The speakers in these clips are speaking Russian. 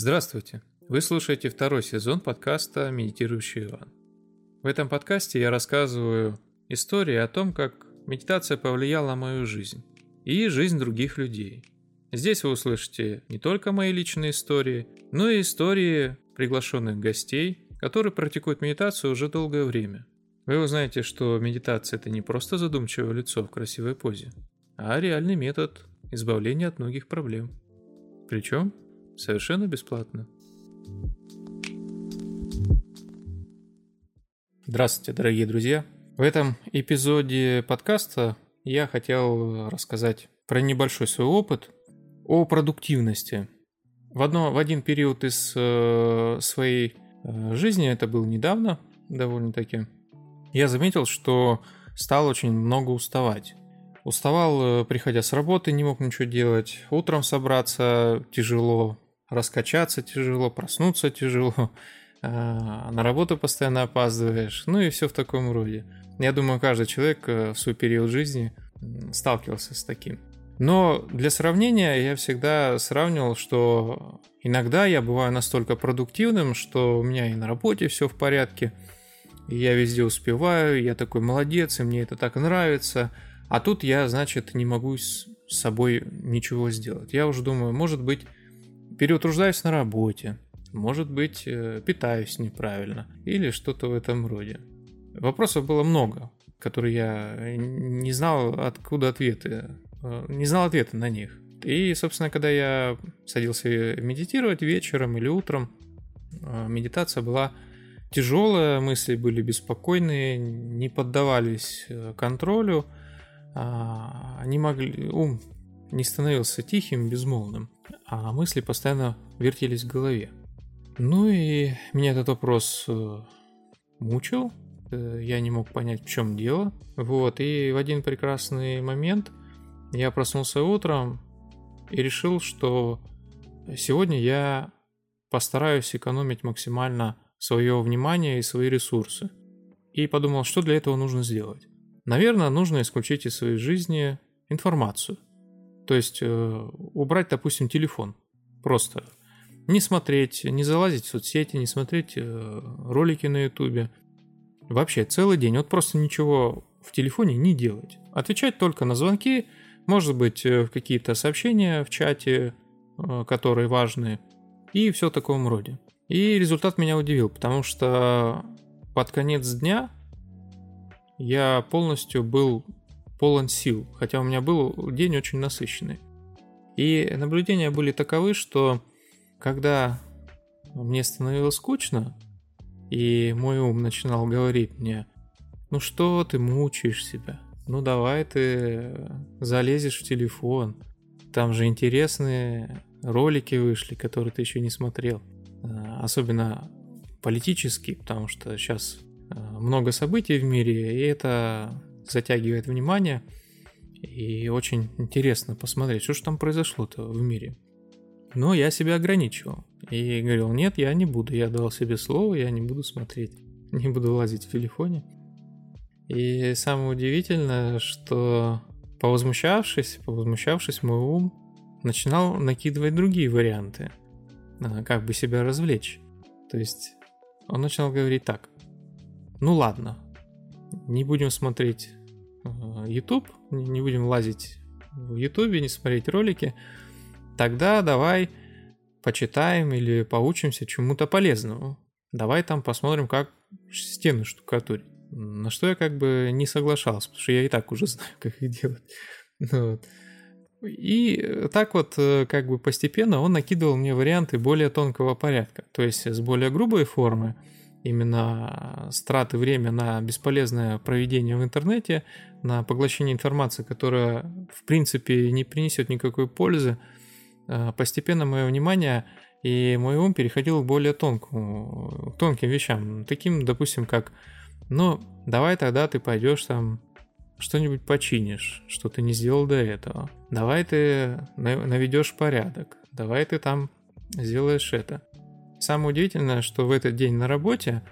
Здравствуйте! Вы слушаете второй сезон подкаста «Медитирующий Иван». В этом подкасте я рассказываю истории о том, как медитация повлияла на мою жизнь и жизнь других людей. Здесь вы услышите не только мои личные истории, но и истории приглашенных гостей, которые практикуют медитацию уже долгое время. Вы узнаете, что медитация – это не просто задумчивое лицо в красивой позе, а реальный метод избавления от многих проблем. Причем совершенно бесплатно. Здравствуйте, дорогие друзья! В этом эпизоде подкаста я хотел рассказать про небольшой свой опыт о продуктивности. В, одно, в один период из э, своей э, жизни, это было недавно довольно-таки, я заметил, что стал очень много уставать. Уставал, э, приходя с работы, не мог ничего делать. Утром собраться тяжело, раскачаться тяжело, проснуться тяжело, а, на работу постоянно опаздываешь, ну и все в таком роде. Я думаю, каждый человек э, в свой период жизни сталкивался с таким. Но для сравнения я всегда сравнивал, что иногда я бываю настолько продуктивным, что у меня и на работе все в порядке, и я везде успеваю, я такой молодец, и мне это так нравится. А тут я, значит, не могу с собой ничего сделать. Я уже думаю, может быть, переутруждаюсь на работе, может быть, э, питаюсь неправильно или что-то в этом роде. Вопросов было много, которые я не знал, откуда ответы, э, не знал ответа на них. И, собственно, когда я садился медитировать вечером или утром, э, медитация была тяжелая, мысли были беспокойные, не поддавались контролю, а, они могли, ум не становился тихим, безмолвным а мысли постоянно вертелись в голове. Ну и меня этот вопрос э, мучил, э, я не мог понять, в чем дело. Вот, и в один прекрасный момент я проснулся утром и решил, что сегодня я постараюсь экономить максимально свое внимание и свои ресурсы. И подумал, что для этого нужно сделать. Наверное, нужно исключить из своей жизни информацию. То есть э, убрать, допустим, телефон. Просто не смотреть, не залазить в соцсети, не смотреть э, ролики на ютубе. Вообще целый день. Вот просто ничего в телефоне не делать. Отвечать только на звонки, может быть, э, какие-то сообщения в чате, которые важны, и все в таком роде. И результат меня удивил, потому что под конец дня я полностью был полон сил, хотя у меня был день очень насыщенный. И наблюдения были таковы, что когда мне становилось скучно, и мой ум начинал говорить мне, ну что ты мучаешь себя, ну давай ты залезешь в телефон, там же интересные ролики вышли, которые ты еще не смотрел, а, особенно политические, потому что сейчас а, много событий в мире, и это затягивает внимание. И очень интересно посмотреть, что же там произошло-то в мире. Но я себя ограничивал. И говорил, нет, я не буду. Я дал себе слово, я не буду смотреть. Не буду лазить в телефоне. И самое удивительное, что повозмущавшись, повозмущавшись, мой ум начинал накидывать другие варианты, а, как бы себя развлечь. То есть он начал говорить так, ну ладно, не будем смотреть YouTube, не будем лазить в YouTube, не смотреть ролики, тогда давай почитаем или поучимся чему-то полезному. Давай там посмотрим, как стены штукатурить. На что я как бы не соглашался, потому что я и так уже знаю, как их делать. Ну вот. И так вот э, как бы постепенно он накидывал мне варианты более тонкого порядка, то есть с более грубой формы, именно страты времени на бесполезное проведение в интернете, на поглощение информации, которая в принципе не принесет никакой пользы, э, постепенно мое внимание и мой ум переходил к более тонкому, к тонким вещам, таким, допустим, как, ну, давай тогда ты пойдешь там что-нибудь починишь, что ты не сделал до этого. Давай ты наведешь порядок. Давай ты там сделаешь это. Самое удивительное, что в этот день на работе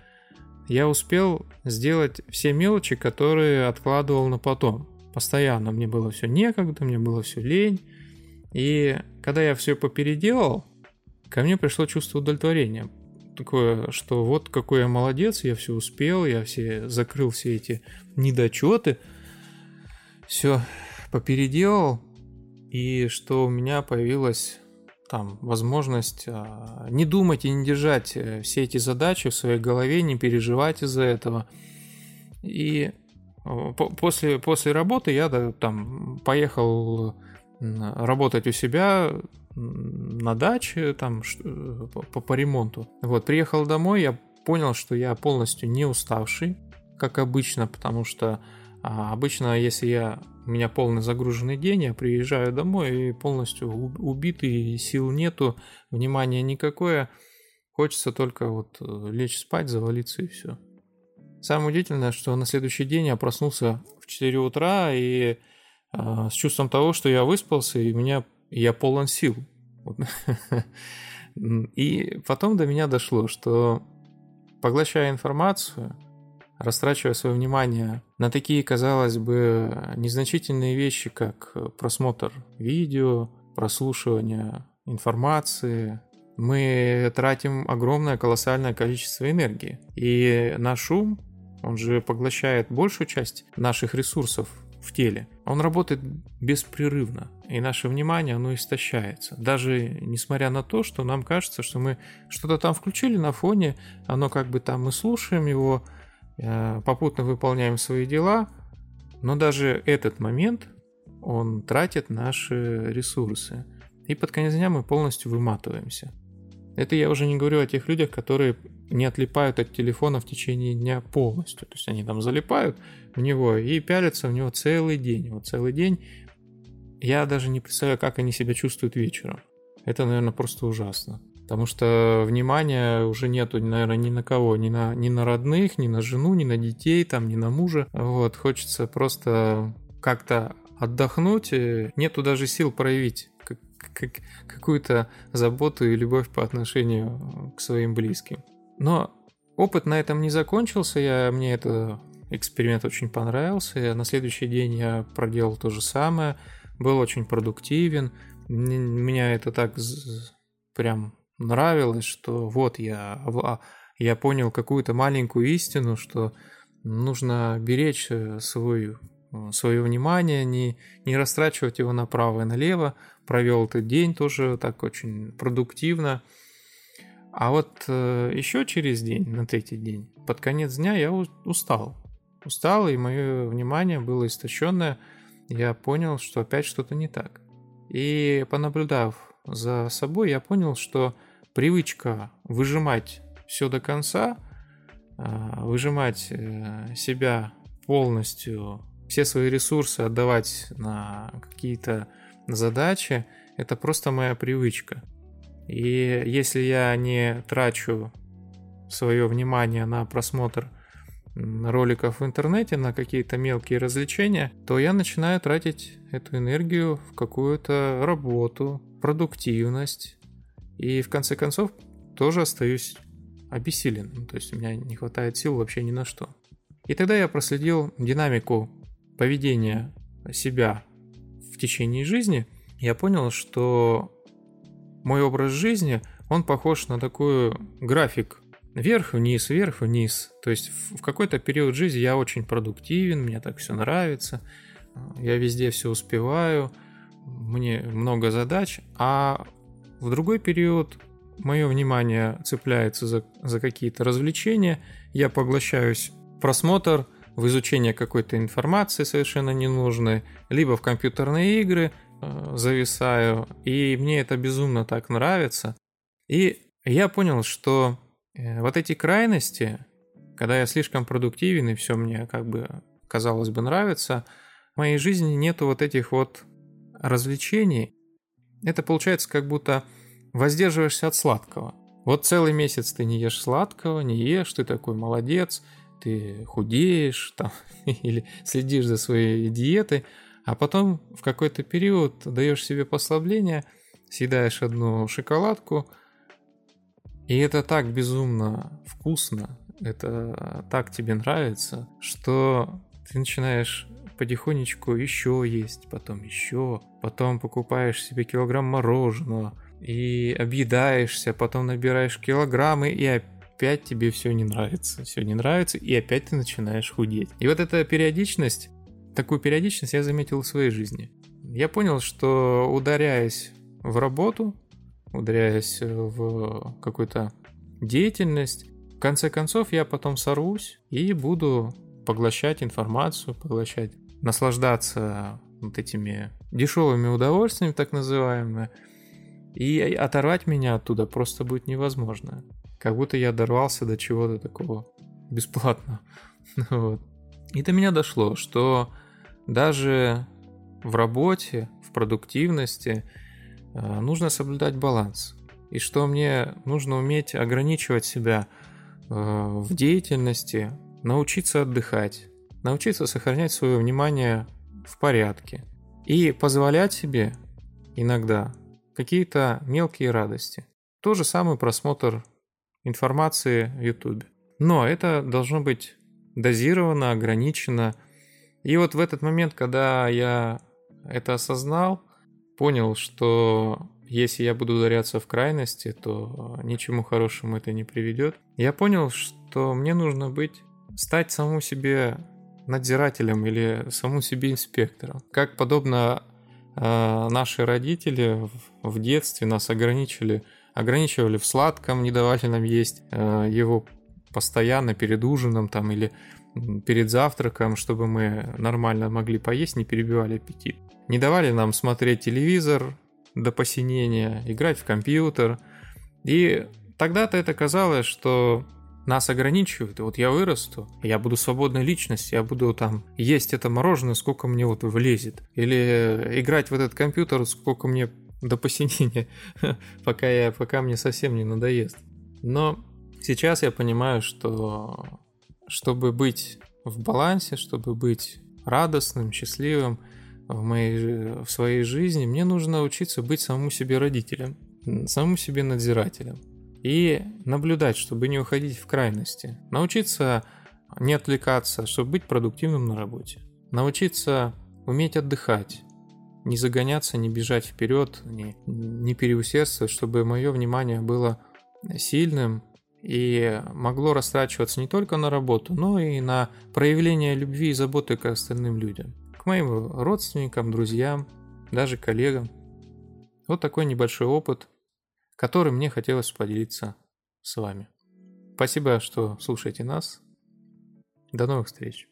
я успел сделать все мелочи, которые откладывал на потом. Постоянно мне было все некогда, мне было все лень. И когда я все попеределал, ко мне пришло чувство удовлетворения. Такое, что вот какой я молодец, я все успел, я все закрыл все эти недочеты, все попеределал, и что у меня появилась там возможность а, не думать и не держать э, все эти задачи в своей голове, не переживать из-за этого. И после, после работы я да, там поехал работать у себя на даче там по, по ремонту. Вот, приехал домой, я понял, что я полностью не уставший, как обычно, потому что а, обычно, если я у меня полный загруженный день, я приезжаю домой и полностью убитый, сил нету, внимания никакое, хочется только вот э, лечь спать, завалиться и все. Самое удивительное, что на следующий день я проснулся в 4 утра и э, с чувством того, что я выспался и меня я полон сил. И потом до меня дошло, что поглощая информацию, растрачивая свое внимание на такие, казалось бы, незначительные вещи, как просмотр видео, прослушивание информации, мы тратим огромное колоссальное количество энергии. И наш ум он же поглощает большую часть наших ресурсов в теле. Он работает беспрерывно, и наше внимание, оно истощается. Даже несмотря на то, что нам кажется, что мы что-то там включили на фоне, оно как бы там мы слушаем его, попутно выполняем свои дела, но даже этот момент, он тратит наши ресурсы. И под конец дня мы полностью выматываемся. Это я уже не говорю о тех людях, которые не отлипают от телефона в течение дня полностью. То есть они там залипают в него и пялятся в него целый день. Вот целый день. Я даже не представляю, как они себя чувствуют вечером. Это, наверное, просто ужасно. Потому что внимания уже нету, наверное, ни на кого, ни на, ни на родных, ни на жену, ни на детей, там, ни на мужа. Вот, хочется просто как-то отдохнуть, нету даже сил проявить как, какую-то заботу и любовь по отношению к своим близким. Но опыт на этом не закончился, я, мне это эксперимент очень понравился. На следующий день я проделал то же самое, был очень продуктивен. Меня это так прям нравилось, что вот я, я понял какую-то маленькую истину, что нужно беречь э, свой, свое внимание, не, не растрачивать его направо и налево. Провел этот день тоже так очень продуктивно. А вот э, еще через день, на третий день, под конец дня я устал. Устал, и мое внимание было истощенное. Я понял, что опять что-то не так. И понаблюдав за собой, я понял, что привычка выжимать все до конца, э, выжимать э, себя полностью, все свои ресурсы отдавать на какие-то задачи, это просто моя привычка. И если я не трачу свое внимание на просмотр роликов в интернете, на какие-то мелкие развлечения, то я начинаю тратить эту энергию в какую-то работу, продуктивность. И в конце концов тоже остаюсь обессилен. То есть у меня не хватает сил вообще ни на что. И тогда я проследил динамику поведения себя в течение жизни. Я понял, что мой образ жизни, он похож на такой график вверх-вниз, вверх-вниз. То есть в какой-то период жизни я очень продуктивен, мне так все нравится, я везде все успеваю, мне много задач, а в другой период мое внимание цепляется за, за какие-то развлечения, я поглощаюсь в просмотр, в изучение какой-то информации совершенно ненужной, либо в компьютерные игры – Э, зависаю, и мне это безумно так нравится. И я понял, что э, вот эти крайности, когда я слишком продуктивен и все мне как бы казалось бы нравится, в моей жизни нету вот этих вот развлечений. Это получается как будто воздерживаешься от сладкого. Вот целый месяц ты не ешь сладкого, не ешь, ты такой молодец, ты худеешь там, или следишь за своей диетой, а потом в какой-то период даешь себе послабление, съедаешь одну шоколадку, и это так безумно вкусно, это так тебе нравится, что ты начинаешь потихонечку еще есть, потом еще, потом покупаешь себе килограмм мороженого, и объедаешься, потом набираешь килограммы, и опять тебе все не нравится. Все не нравится, и опять ты начинаешь худеть. И вот эта периодичность, такую периодичность я заметил в своей жизни. Я понял, что ударяясь в работу, ударяясь в какую-то деятельность, в конце концов я потом сорвусь и буду поглощать информацию, поглощать, наслаждаться вот этими дешевыми удовольствиями, так называемыми, и оторвать меня оттуда просто будет невозможно. Как будто я дорвался до чего-то такого бесплатно. вот. И до меня дошло, что даже в работе, в продуктивности э, нужно соблюдать баланс. И что мне нужно уметь ограничивать себя э, в деятельности, научиться отдыхать, научиться сохранять свое внимание в порядке и позволять себе иногда какие-то мелкие радости. То же самое просмотр информации в YouTube. Но это должно быть дозировано, ограничено. И вот в этот момент, когда я это осознал, понял, что если я буду ударяться в крайности, то ничему хорошему это не приведет. Я понял, что мне нужно быть, стать самому себе надзирателем или саму себе инспектором. Как подобно э, наши родители в, в детстве нас ограничили, ограничивали в сладком, не давали нам есть э, его постоянно перед ужином там или перед завтраком, чтобы мы нормально могли поесть, не перебивали аппетит. Не давали нам смотреть телевизор до посинения, играть в компьютер. И тогда-то это казалось, что нас ограничивают. И вот я вырасту, я буду свободной личностью, я буду там есть это мороженое, сколько мне вот влезет. Или играть в этот компьютер, сколько мне до посинения, пока, я, пока мне совсем не надоест. Но сейчас я понимаю, что чтобы быть в балансе, чтобы быть радостным, счастливым в, моей, в своей жизни, мне нужно учиться быть самому себе родителем, самому себе надзирателем и наблюдать, чтобы не уходить в крайности. Научиться не отвлекаться, чтобы быть продуктивным на работе. Научиться уметь отдыхать, не загоняться, не бежать вперед, не, не переусердствовать, чтобы мое внимание было сильным и могло растрачиваться не только на работу, но и на проявление любви и заботы к остальным людям, к моим родственникам, друзьям, даже коллегам. Вот такой небольшой опыт – которым мне хотелось поделиться с вами. Спасибо, что слушаете нас. До новых встреч.